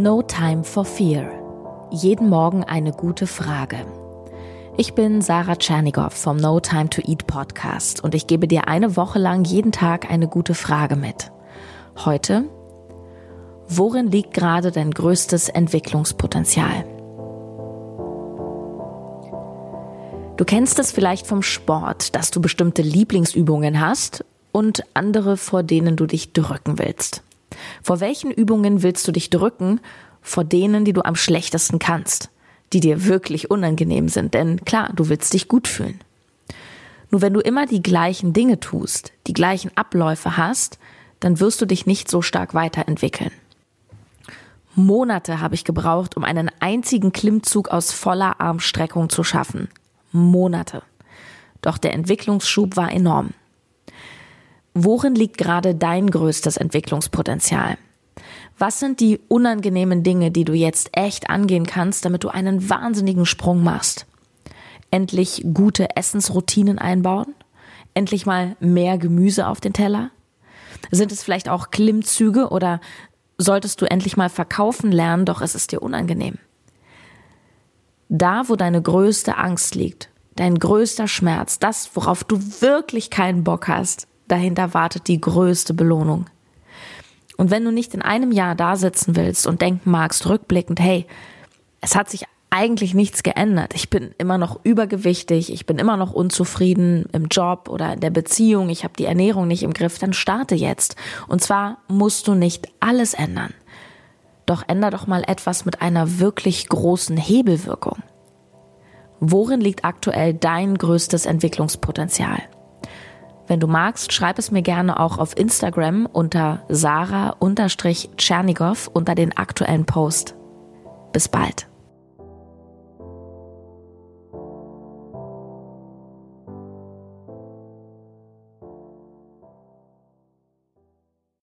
No Time for Fear. Jeden Morgen eine gute Frage. Ich bin Sarah Tschernigow vom No Time to Eat Podcast und ich gebe dir eine Woche lang jeden Tag eine gute Frage mit. Heute, worin liegt gerade dein größtes Entwicklungspotenzial? Du kennst es vielleicht vom Sport, dass du bestimmte Lieblingsübungen hast und andere, vor denen du dich drücken willst. Vor welchen Übungen willst du dich drücken? Vor denen, die du am schlechtesten kannst, die dir wirklich unangenehm sind, denn klar, du willst dich gut fühlen. Nur wenn du immer die gleichen Dinge tust, die gleichen Abläufe hast, dann wirst du dich nicht so stark weiterentwickeln. Monate habe ich gebraucht, um einen einzigen Klimmzug aus voller Armstreckung zu schaffen. Monate. Doch der Entwicklungsschub war enorm. Worin liegt gerade dein größtes Entwicklungspotenzial? Was sind die unangenehmen Dinge, die du jetzt echt angehen kannst, damit du einen wahnsinnigen Sprung machst? Endlich gute Essensroutinen einbauen? Endlich mal mehr Gemüse auf den Teller? Sind es vielleicht auch Klimmzüge oder solltest du endlich mal verkaufen lernen, doch es ist dir unangenehm? Da, wo deine größte Angst liegt, dein größter Schmerz, das, worauf du wirklich keinen Bock hast, dahinter wartet die größte Belohnung. Und wenn du nicht in einem Jahr da sitzen willst und denken magst, rückblickend, hey, es hat sich eigentlich nichts geändert. Ich bin immer noch übergewichtig, ich bin immer noch unzufrieden im Job oder in der Beziehung, ich habe die Ernährung nicht im Griff, dann starte jetzt. Und zwar musst du nicht alles ändern. Doch änder doch mal etwas mit einer wirklich großen Hebelwirkung. Worin liegt aktuell dein größtes Entwicklungspotenzial? Wenn du magst, schreib es mir gerne auch auf Instagram unter Sarah-Tschernigow unter den aktuellen Post. Bis bald.